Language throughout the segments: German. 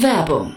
Werbung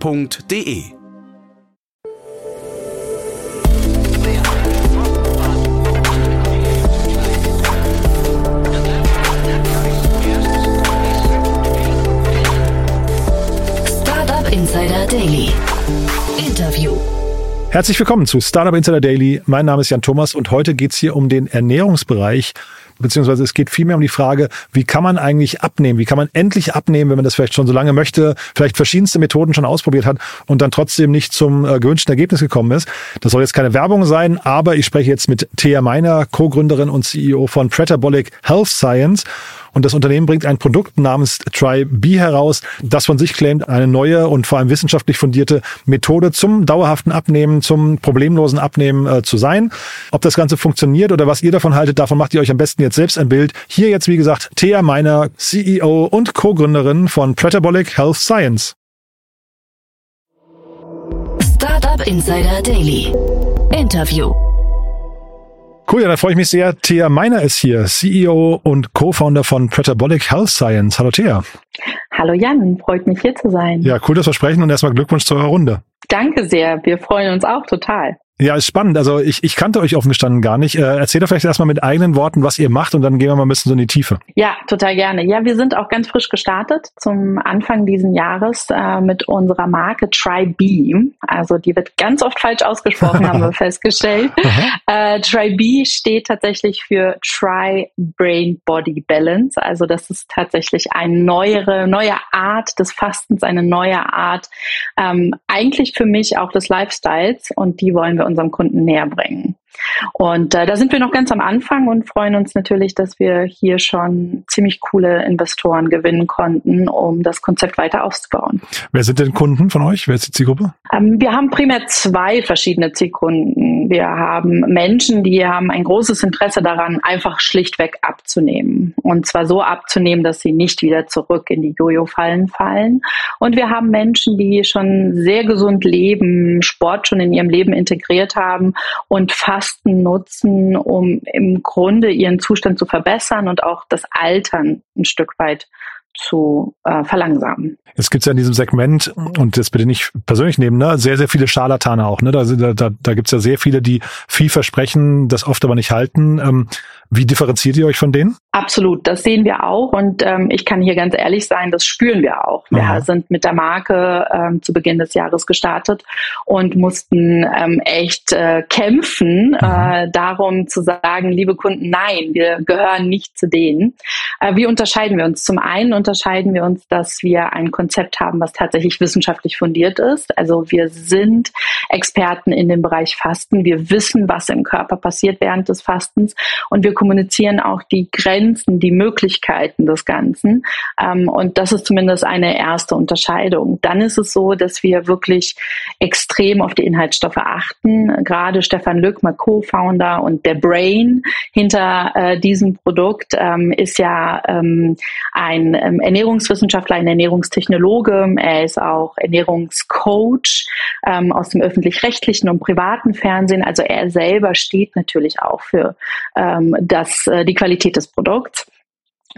f.de. Insider Daily. Herzlich willkommen zu Startup Insider Daily. Mein Name ist Jan Thomas und heute geht es hier um den Ernährungsbereich beziehungsweise es geht vielmehr um die Frage, wie kann man eigentlich abnehmen? Wie kann man endlich abnehmen, wenn man das vielleicht schon so lange möchte, vielleicht verschiedenste Methoden schon ausprobiert hat und dann trotzdem nicht zum äh, gewünschten Ergebnis gekommen ist? Das soll jetzt keine Werbung sein, aber ich spreche jetzt mit Thea Meiner, Co-Gründerin und CEO von Pretabolic Health Science. Und das Unternehmen bringt ein Produkt namens TryB heraus, das von sich claimt, eine neue und vor allem wissenschaftlich fundierte Methode zum dauerhaften Abnehmen, zum problemlosen Abnehmen äh, zu sein. Ob das Ganze funktioniert oder was ihr davon haltet, davon macht ihr euch am besten jetzt selbst ein Bild. Hier jetzt, wie gesagt, Thea Meiner, CEO und Co-Gründerin von Pretabolic Health Science. Startup Insider Daily. Interview. Cool, ja, da freue ich mich sehr. Thea Meiner ist hier, CEO und Co-Founder von Pretabolic Health Science. Hallo Thea. Hallo Jan, freut mich hier zu sein. Ja, cool, dass wir sprechen und erstmal Glückwunsch zu eurer Runde. Danke sehr, wir freuen uns auch total. Ja, ist spannend. Also ich, ich kannte euch offen gestanden gar nicht. Äh, erzähl doch vielleicht erstmal mit eigenen Worten, was ihr macht und dann gehen wir mal ein bisschen so in die Tiefe. Ja, total gerne. Ja, wir sind auch ganz frisch gestartet zum Anfang diesen Jahres äh, mit unserer Marke TryB. Also die wird ganz oft falsch ausgesprochen, haben wir festgestellt. äh, TryB steht tatsächlich für Try Brain Body Balance. Also das ist tatsächlich eine neuere, neue Art des Fastens, eine neue Art ähm, eigentlich für mich auch des Lifestyles und die wollen wir unserem Kunden näher bringen. Und äh, da sind wir noch ganz am Anfang und freuen uns natürlich, dass wir hier schon ziemlich coole Investoren gewinnen konnten, um das Konzept weiter auszubauen. Wer sind denn Kunden von euch? Wer ist die Zielgruppe? Ähm, wir haben primär zwei verschiedene Zielkunden. Wir haben Menschen, die haben ein großes Interesse daran, einfach schlichtweg abzunehmen. Und zwar so abzunehmen, dass sie nicht wieder zurück in die Jojo-Fallen fallen. Und wir haben Menschen, die schon sehr gesund leben, Sport schon in ihrem Leben integriert haben und fast Fasten nutzen, um im Grunde ihren Zustand zu verbessern und auch das Altern ein Stück weit zu äh, verlangsamen. Es gibt ja in diesem Segment, und das bitte nicht persönlich nehmen, ne, sehr, sehr viele Scharlatane auch. Ne? Da, da, da gibt es ja sehr viele, die viel versprechen, das oft aber nicht halten. Ähm, wie differenziert ihr euch von denen? Absolut, das sehen wir auch und ähm, ich kann hier ganz ehrlich sein, das spüren wir auch. Wir Aha. sind mit der Marke ähm, zu Beginn des Jahres gestartet und mussten ähm, echt äh, kämpfen, äh, darum zu sagen, liebe Kunden, nein, wir gehören nicht zu denen. Äh, wie unterscheiden wir uns? Zum einen unterscheiden wir uns, dass wir ein Konzept haben, was tatsächlich wissenschaftlich fundiert ist. Also wir sind Experten in dem Bereich Fasten. Wir wissen, was im Körper passiert während des Fastens und wir kommunizieren auch die Grenzen, die Möglichkeiten des Ganzen. Ähm, und das ist zumindest eine erste Unterscheidung. Dann ist es so, dass wir wirklich extrem auf die Inhaltsstoffe achten. Gerade Stefan Lück, mein Co-Founder und der Brain hinter äh, diesem Produkt ähm, ist ja ähm, ein ähm, Ernährungswissenschaftler, ein Ernährungstechnologe. Er ist auch Ernährungscoach ähm, aus dem öffentlich-rechtlichen und privaten Fernsehen. Also er selber steht natürlich auch für ähm, das, äh, die Qualität des Produkts.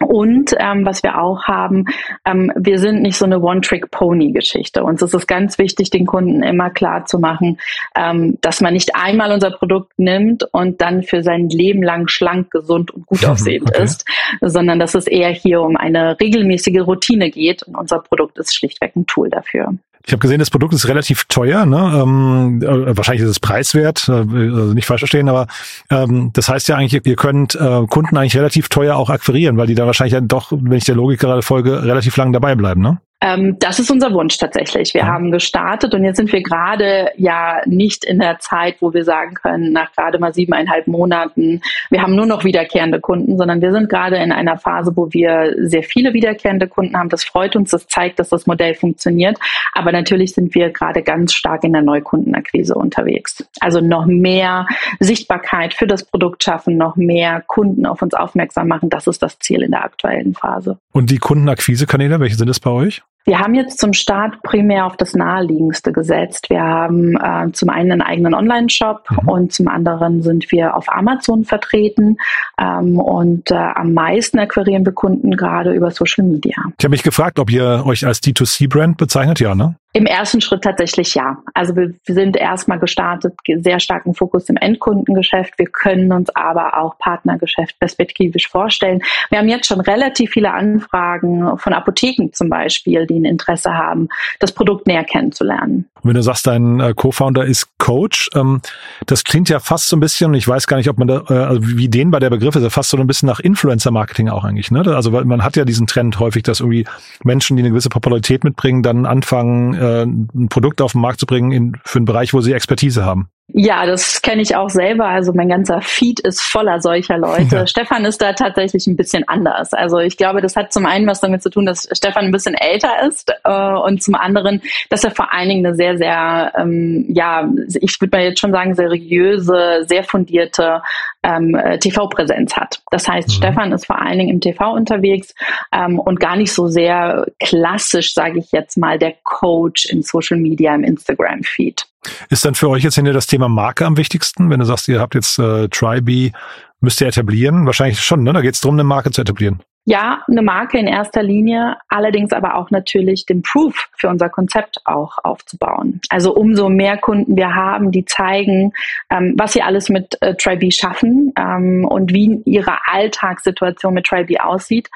Und ähm, was wir auch haben, ähm, wir sind nicht so eine One-Trick-Pony-Geschichte. Uns ist es ganz wichtig, den Kunden immer klar zu machen, ähm, dass man nicht einmal unser Produkt nimmt und dann für sein Leben lang schlank, gesund und gut aussehend okay. ist, sondern dass es eher hier um eine regelmäßige Routine geht. Und unser Produkt ist schlichtweg ein Tool dafür. Ich habe gesehen, das Produkt ist relativ teuer. Ne? Ähm, äh, wahrscheinlich ist es preiswert, äh, also nicht falsch verstehen, aber ähm, das heißt ja eigentlich, ihr könnt äh, Kunden eigentlich relativ teuer auch akquirieren, weil die da wahrscheinlich dann doch, wenn ich der Logik gerade folge, relativ lang dabei bleiben. Ne? Ähm, das ist unser Wunsch tatsächlich. Wir haben gestartet und jetzt sind wir gerade ja nicht in der Zeit, wo wir sagen können, nach gerade mal siebeneinhalb Monaten, wir haben nur noch wiederkehrende Kunden, sondern wir sind gerade in einer Phase, wo wir sehr viele wiederkehrende Kunden haben. Das freut uns, das zeigt, dass das Modell funktioniert. Aber natürlich sind wir gerade ganz stark in der Neukundenakquise unterwegs. Also noch mehr Sichtbarkeit für das Produkt schaffen, noch mehr Kunden auf uns aufmerksam machen. Das ist das Ziel in der aktuellen Phase. Und die Kundenakquisekanäle, welche sind es bei euch? Wir haben jetzt zum Start primär auf das Naheliegendste gesetzt. Wir haben äh, zum einen einen eigenen Online-Shop mhm. und zum anderen sind wir auf Amazon vertreten ähm, und äh, am meisten akquirieren wir Kunden gerade über Social Media. Ich habe mich gefragt, ob ihr euch als D2C-Brand bezeichnet, ja, ne? Im ersten Schritt tatsächlich ja. Also wir sind erstmal gestartet, sehr starken Fokus im Endkundengeschäft. Wir können uns aber auch Partnergeschäft perspektivisch vorstellen. Wir haben jetzt schon relativ viele Anfragen von Apotheken zum Beispiel, die ein Interesse haben, das Produkt näher kennenzulernen. wenn du sagst, dein äh, Co-Founder ist Coach, ähm, das klingt ja fast so ein bisschen, ich weiß gar nicht, ob man da, äh, also wie den bei der Begriff ist, fast so ein bisschen nach Influencer-Marketing auch eigentlich. Ne? Also man hat ja diesen Trend häufig, dass irgendwie Menschen, die eine gewisse Popularität mitbringen, dann anfangen, äh, ein Produkt auf den Markt zu bringen in, für einen Bereich, wo sie Expertise haben. Ja, das kenne ich auch selber. Also mein ganzer Feed ist voller solcher Leute. Ja. Stefan ist da tatsächlich ein bisschen anders. Also ich glaube, das hat zum einen was damit zu tun, dass Stefan ein bisschen älter ist äh, und zum anderen, dass er vor allen Dingen eine sehr, sehr, ähm, ja, ich würde mal jetzt schon sagen, seriöse, sehr fundierte ähm, äh, TV-Präsenz hat. Das heißt, mhm. Stefan ist vor allen Dingen im TV unterwegs ähm, und gar nicht so sehr klassisch, sage ich jetzt mal, der Coach im Social Media, im Instagram-Feed. Ist dann für euch jetzt hinter das Thema Marke am wichtigsten? Wenn du sagst, ihr habt jetzt äh, Tribe, müsst ihr etablieren? Wahrscheinlich schon, ne? Da geht es darum, eine Marke zu etablieren. Ja, eine Marke in erster Linie, allerdings aber auch natürlich den Proof für unser Konzept auch aufzubauen. Also umso mehr Kunden wir haben, die zeigen, ähm, was sie alles mit äh, Tribe schaffen ähm, und wie ihre Alltagssituation mit Tribe aussieht,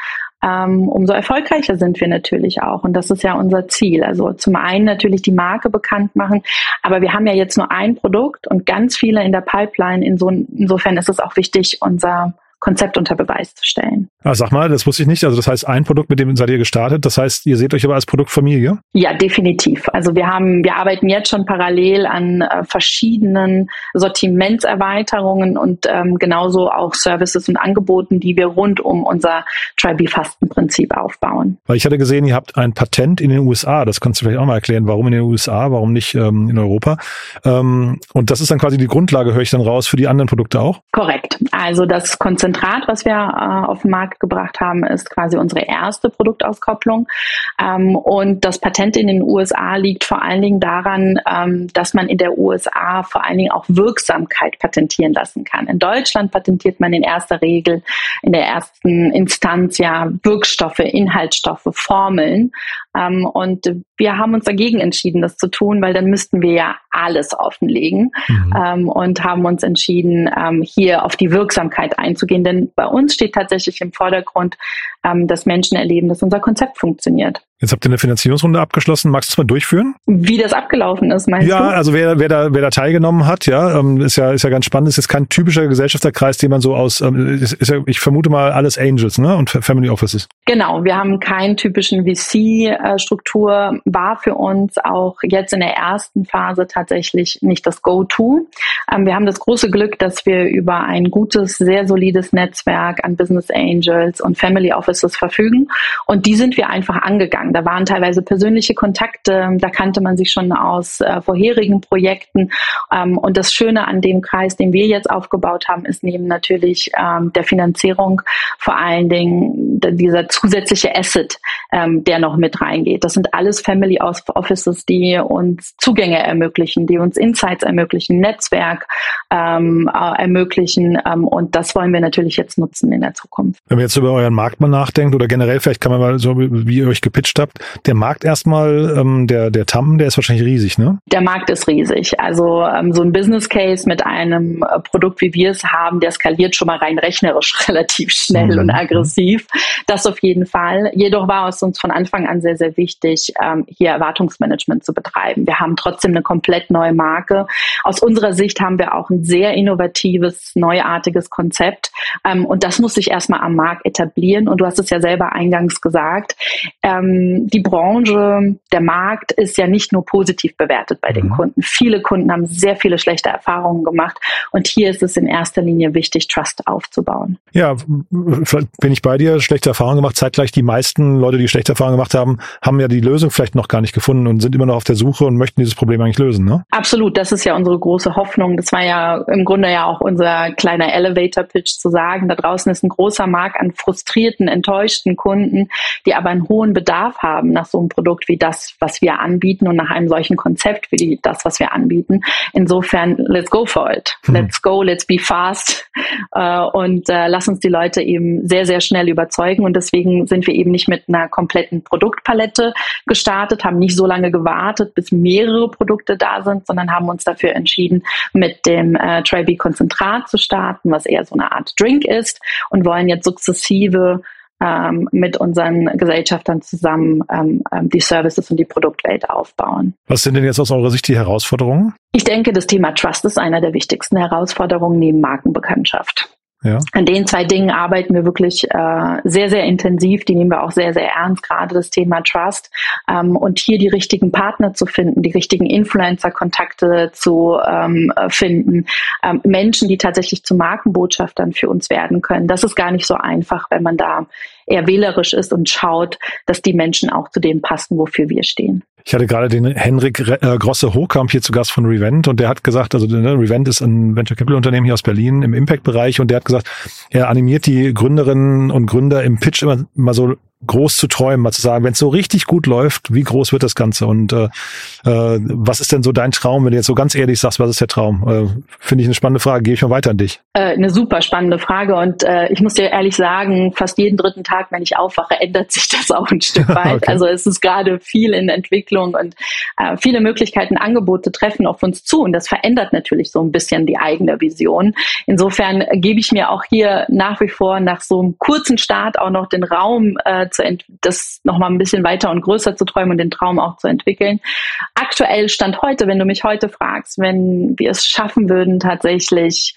ähm, umso erfolgreicher sind wir natürlich auch. Und das ist ja unser Ziel. Also zum einen natürlich die Marke bekannt machen, aber wir haben ja jetzt nur ein Produkt und ganz viele in der Pipeline. insofern ist es auch wichtig, unser Konzept unter Beweis zu stellen. Ah, sag mal, das wusste ich nicht. Also das heißt, ein Produkt, mit dem seid ihr gestartet. Das heißt, ihr seht euch aber als Produktfamilie? Ja, definitiv. Also wir haben, wir arbeiten jetzt schon parallel an äh, verschiedenen Sortimentserweiterungen und ähm, genauso auch Services und Angeboten, die wir rund um unser Tribe-Fasten-Prinzip aufbauen. Weil ich hatte gesehen, ihr habt ein Patent in den USA. Das kannst du vielleicht auch mal erklären. Warum in den USA? Warum nicht ähm, in Europa? Ähm, und das ist dann quasi die Grundlage, höre ich dann raus, für die anderen Produkte auch? Korrekt. Also das Konzentrat, was wir äh, auf den Markt gebracht haben, ist quasi unsere erste Produktauskopplung. Ähm, und das Patent in den USA liegt vor allen Dingen daran, ähm, dass man in der USA vor allen Dingen auch Wirksamkeit patentieren lassen kann. In Deutschland patentiert man in erster Regel in der ersten Instanz ja Wirkstoffe, Inhaltsstoffe, Formeln. Ähm, und wir haben uns dagegen entschieden, das zu tun, weil dann müssten wir ja alles offenlegen mhm. ähm, und haben uns entschieden, ähm, hier auf die Wirksamkeit einzugehen. Denn bei uns steht tatsächlich im Vordergrund, ähm, dass Menschen erleben, dass unser Konzept funktioniert. Jetzt habt ihr eine Finanzierungsrunde abgeschlossen. Magst du es mal durchführen? Wie das abgelaufen ist, meinst ja, du? Ja, also wer, wer, da, wer da teilgenommen hat, ja, ähm, ist ja, ist ja ganz spannend. Ist jetzt kein typischer Gesellschafterkreis, den man so aus, ähm, ist, ist ja, ich vermute mal alles Angels, ne, und Family Offices. Genau. Wir haben keinen typischen VC-Struktur. War für uns auch jetzt in der ersten Phase tatsächlich nicht das Go-To. Ähm, wir haben das große Glück, dass wir über ein gutes, sehr solides Netzwerk an Business Angels und Family Offices verfügen. Und die sind wir einfach angegangen. Da waren teilweise persönliche Kontakte, da kannte man sich schon aus äh, vorherigen Projekten. Ähm, und das Schöne an dem Kreis, den wir jetzt aufgebaut haben, ist neben natürlich ähm, der Finanzierung vor allen Dingen dieser zusätzliche Asset, ähm, der noch mit reingeht. Das sind alles Family Offices, die uns Zugänge ermöglichen, die uns Insights ermöglichen, Netzwerk ähm, äh, ermöglichen. Ähm, und das wollen wir natürlich jetzt nutzen in der Zukunft. Wenn man jetzt über euren Markt mal nachdenkt oder generell vielleicht kann man mal so, wie ihr euch gepitcht habt, der Markt erstmal, ähm, der, der TAM, der ist wahrscheinlich riesig, ne? Der Markt ist riesig. Also ähm, so ein Business Case mit einem äh, Produkt, wie wir es haben, der skaliert schon mal rein rechnerisch relativ schnell mhm. und aggressiv. Das auf jeden Fall. Jedoch war es uns von Anfang an sehr, sehr wichtig, ähm, hier Erwartungsmanagement zu betreiben. Wir haben trotzdem eine komplett neue Marke. Aus unserer Sicht haben wir auch ein sehr innovatives, neuartiges Konzept. Ähm, und das muss sich erstmal am Markt etablieren. Und du hast hast es ja selber eingangs gesagt, ähm, die Branche, der Markt ist ja nicht nur positiv bewertet bei den mhm. Kunden. Viele Kunden haben sehr viele schlechte Erfahrungen gemacht und hier ist es in erster Linie wichtig, Trust aufzubauen. Ja, bin ich bei dir, schlechte Erfahrungen gemacht. Zeitgleich die meisten Leute, die schlechte Erfahrungen gemacht haben, haben ja die Lösung vielleicht noch gar nicht gefunden und sind immer noch auf der Suche und möchten dieses Problem eigentlich lösen, ne? Absolut, das ist ja unsere große Hoffnung. Das war ja im Grunde ja auch unser kleiner Elevator-Pitch zu sagen, da draußen ist ein großer Markt an frustrierten, enttäuschten Kunden, die aber einen hohen Bedarf haben nach so einem Produkt wie das, was wir anbieten und nach einem solchen Konzept wie die, das, was wir anbieten. Insofern, let's go for it. Hm. Let's go, let's be fast äh, und äh, lass uns die Leute eben sehr, sehr schnell überzeugen und deswegen sind wir eben nicht mit einer kompletten Produktpalette gestartet, haben nicht so lange gewartet, bis mehrere Produkte da sind, sondern haben uns dafür entschieden, mit dem äh, Konzentrat zu starten, was eher so eine Art Drink ist und wollen jetzt sukzessive ähm, mit unseren Gesellschaftern zusammen ähm, ähm, die Services und die Produktwelt aufbauen. Was sind denn jetzt aus eurer Sicht die Herausforderungen? Ich denke, das Thema Trust ist einer der wichtigsten Herausforderungen neben Markenbekanntschaft. Ja. An den zwei Dingen arbeiten wir wirklich äh, sehr, sehr intensiv. Die nehmen wir auch sehr, sehr ernst, gerade das Thema Trust. Ähm, und hier die richtigen Partner zu finden, die richtigen Influencer-Kontakte zu ähm, finden, ähm, Menschen, die tatsächlich zu Markenbotschaftern für uns werden können. Das ist gar nicht so einfach, wenn man da eher wählerisch ist und schaut, dass die Menschen auch zu dem passen, wofür wir stehen. Ich hatte gerade den Henrik äh, Grosse Hochkamp hier zu Gast von Revent und der hat gesagt, also ne, Revent ist ein Venture Capital Unternehmen hier aus Berlin im Impact Bereich und der hat gesagt, er animiert die Gründerinnen und Gründer im Pitch immer mal so groß zu träumen, mal zu sagen, wenn es so richtig gut läuft, wie groß wird das Ganze und äh, äh, was ist denn so dein Traum, wenn du jetzt so ganz ehrlich sagst, was ist der Traum? Äh, Finde ich eine spannende Frage, gehe ich mal weiter an dich. Äh, eine super spannende Frage und äh, ich muss dir ehrlich sagen, fast jeden dritten Tag, wenn ich aufwache, ändert sich das auch ein Stück weit. okay. Also es ist gerade viel in Entwicklung und äh, viele Möglichkeiten, Angebote treffen auf uns zu und das verändert natürlich so ein bisschen die eigene Vision. Insofern gebe ich mir auch hier nach wie vor nach so einem kurzen Start auch noch den Raum äh, zu das nochmal ein bisschen weiter und größer zu träumen und den Traum auch zu entwickeln. Aktuell Stand heute, wenn du mich heute fragst, wenn wir es schaffen würden, tatsächlich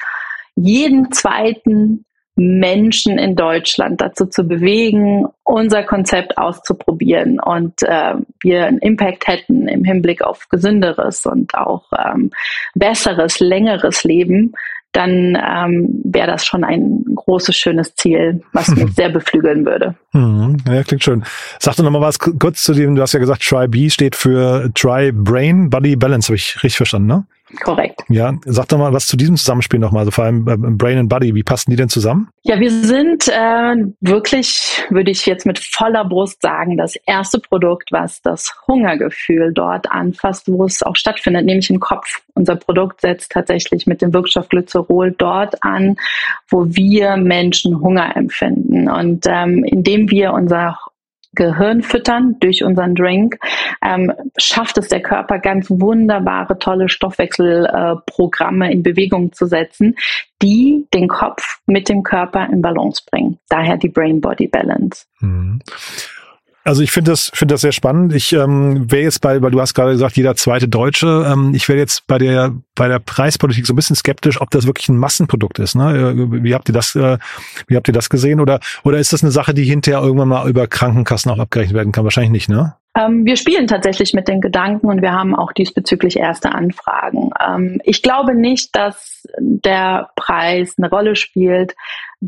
jeden zweiten Menschen in Deutschland dazu zu bewegen, unser Konzept auszuprobieren und äh, wir einen Impact hätten im Hinblick auf gesünderes und auch ähm, besseres, längeres Leben, dann ähm, wäre das schon ein großes, schönes Ziel, was mich sehr beflügeln würde. Mhm. Ja, klingt schön. Sag doch nochmal was kurz zu dem, du hast ja gesagt, Try-B steht für Try Brain Body Balance, habe ich richtig verstanden, ne? Korrekt. Ja, sag doch mal was zu diesem Zusammenspiel nochmal, also vor allem äh, Brain and Body. Wie passen die denn zusammen? Ja, wir sind äh, wirklich, würde ich jetzt mit voller Brust sagen, das erste Produkt, was das Hungergefühl dort anfasst, wo es auch stattfindet, nämlich im Kopf. Unser Produkt setzt tatsächlich mit dem Wirkstoff Glycerol dort an, wo wir Menschen Hunger empfinden. Und ähm, indem wir unser Gehirn füttern durch unseren Drink, ähm, schafft es der Körper ganz wunderbare, tolle Stoffwechselprogramme äh, in Bewegung zu setzen, die den Kopf mit dem Körper in Balance bringen. Daher die Brain-Body-Balance. Mhm. Also ich finde das, finde das sehr spannend. Ich ähm, wäre jetzt bei, weil du hast gerade gesagt, jeder zweite Deutsche. Ähm, ich wäre jetzt bei der bei der Preispolitik so ein bisschen skeptisch, ob das wirklich ein Massenprodukt ist. Ne? Äh, wie habt ihr das, äh, wie habt ihr das gesehen? Oder oder ist das eine Sache, die hinterher irgendwann mal über Krankenkassen auch abgerechnet werden kann? Wahrscheinlich nicht, ne? Ähm, wir spielen tatsächlich mit den Gedanken und wir haben auch diesbezüglich erste Anfragen. Ähm, ich glaube nicht, dass der Preis eine Rolle spielt,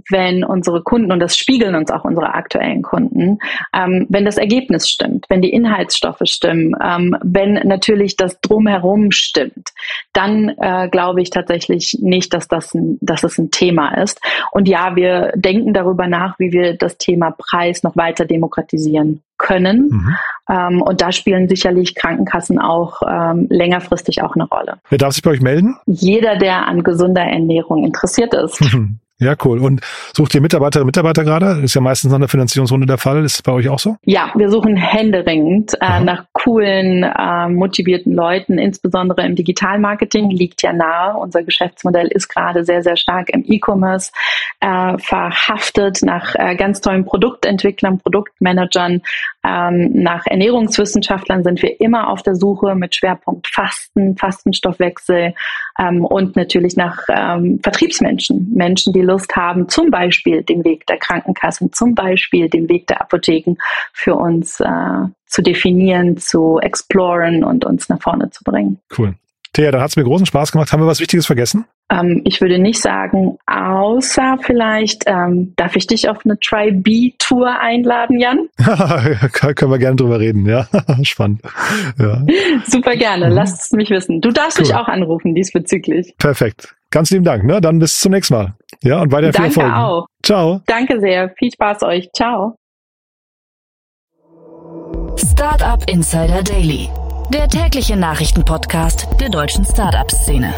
wenn unsere Kunden, und das spiegeln uns auch unsere aktuellen Kunden, ähm, wenn das Ergebnis stimmt, wenn die Inhaltsstoffe stimmen, ähm, wenn natürlich das Drumherum stimmt, dann äh, glaube ich tatsächlich nicht, dass das, ein, dass es ein Thema ist. Und ja, wir denken darüber nach, wie wir das Thema Preis noch weiter demokratisieren können. Mhm. Ähm, und da spielen sicherlich Krankenkassen auch ähm, längerfristig auch eine Rolle. Wer darf sich bei euch melden? Jeder, der an gesunder Ernährung interessiert ist. Ja, cool. Und sucht ihr Mitarbeiterinnen und Mitarbeiter gerade? Ist ja meistens nach der Finanzierungsrunde der Fall. Ist es bei euch auch so? Ja, wir suchen händeringend äh, nach coolen, äh, motivierten Leuten, insbesondere im Digitalmarketing. Liegt ja nahe. Unser Geschäftsmodell ist gerade sehr, sehr stark im E-Commerce äh, verhaftet nach äh, ganz tollen Produktentwicklern, Produktmanagern, Ähm, nach Ernährungswissenschaftlern sind wir immer auf der Suche mit Schwerpunkt Fasten, Fastenstoffwechsel ähm, und natürlich nach ähm, Vertriebsmenschen, Menschen, die Lust haben, zum Beispiel den Weg der Krankenkassen, zum Beispiel den Weg der Apotheken für uns äh, zu definieren, zu exploren und uns nach vorne zu bringen. Cool. Thea, dann hat es mir großen Spaß gemacht. Haben wir was Wichtiges vergessen? Ähm, ich würde nicht sagen, außer vielleicht, ähm, darf ich dich auf eine Try-B-Tour einladen, Jan? Können wir gerne drüber reden, ja. Spannend. Ja. Super gerne, mhm. lass es mich wissen. Du darfst cool. mich auch anrufen diesbezüglich. Perfekt. Ganz lieben Dank, ne? Dann bis zum nächsten Mal. Ja, und weiter viel Danke Erfolg. auch. Ciao. Danke sehr. Viel Spaß euch. Ciao. Startup Insider Daily der tägliche Nachrichtenpodcast der deutschen Startup-Szene.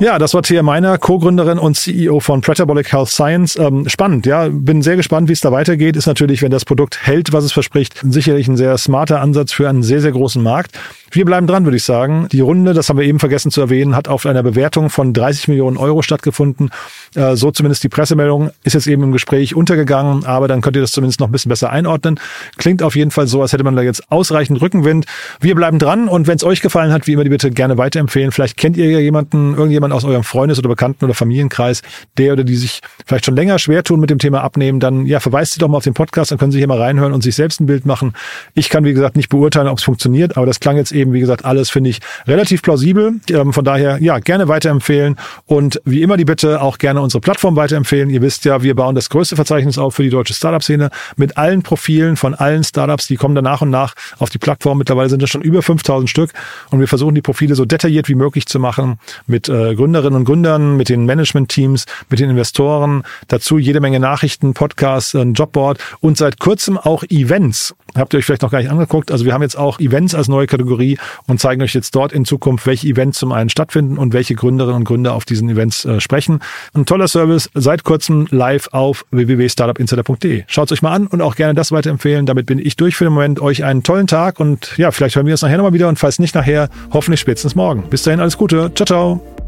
Ja, das war Thea Meiner, Co-Gründerin und CEO von Pretabolic Health Science. Ähm, spannend, ja. Bin sehr gespannt, wie es da weitergeht. Ist natürlich, wenn das Produkt hält, was es verspricht, sicherlich ein sehr smarter Ansatz für einen sehr, sehr großen Markt. Wir bleiben dran, würde ich sagen. Die Runde, das haben wir eben vergessen zu erwähnen, hat auf einer Bewertung von 30 Millionen Euro stattgefunden. Äh, so zumindest die Pressemeldung ist jetzt eben im Gespräch untergegangen, aber dann könnt ihr das zumindest noch ein bisschen besser einordnen. Klingt auf jeden Fall so, als hätte man da jetzt ausreichend Rückenwind. Wir bleiben dran und wenn es euch gefallen hat, wie immer, die bitte gerne weiterempfehlen. Vielleicht kennt ihr ja jemanden, irgendjemand aus eurem Freundes- oder Bekannten- oder Familienkreis, der oder die sich vielleicht schon länger schwer tun mit dem Thema Abnehmen, dann ja, verweist sie doch mal auf den Podcast, dann können sie hier mal reinhören und sich selbst ein Bild machen. Ich kann, wie gesagt, nicht beurteilen, ob es funktioniert, aber das klang jetzt eben, wie gesagt, alles finde ich relativ plausibel. Ähm, von daher, ja, gerne weiterempfehlen und wie immer die Bitte auch gerne unsere Plattform weiterempfehlen. Ihr wisst ja, wir bauen das größte Verzeichnis auf für die deutsche Startup-Szene mit allen Profilen von allen Startups, die kommen dann nach und nach auf die Plattform. Mittlerweile sind es schon über 5000 Stück und wir versuchen die Profile so detailliert wie möglich zu machen mit äh, Gründerinnen und Gründern, mit den Management-Teams, mit den Investoren. Dazu jede Menge Nachrichten, Podcasts, ein Jobboard und seit kurzem auch Events. Habt ihr euch vielleicht noch gar nicht angeguckt? Also wir haben jetzt auch Events als neue Kategorie und zeigen euch jetzt dort in Zukunft, welche Events zum einen stattfinden und welche Gründerinnen und Gründer auf diesen Events äh, sprechen. Ein toller Service, seit kurzem live auf www.startupinsider.de. Schaut euch mal an und auch gerne das weiterempfehlen. Damit bin ich durch für den Moment. Euch einen tollen Tag und ja, vielleicht hören wir uns nachher nochmal wieder und falls nicht nachher, hoffentlich spätestens morgen. Bis dahin alles Gute. Ciao, ciao.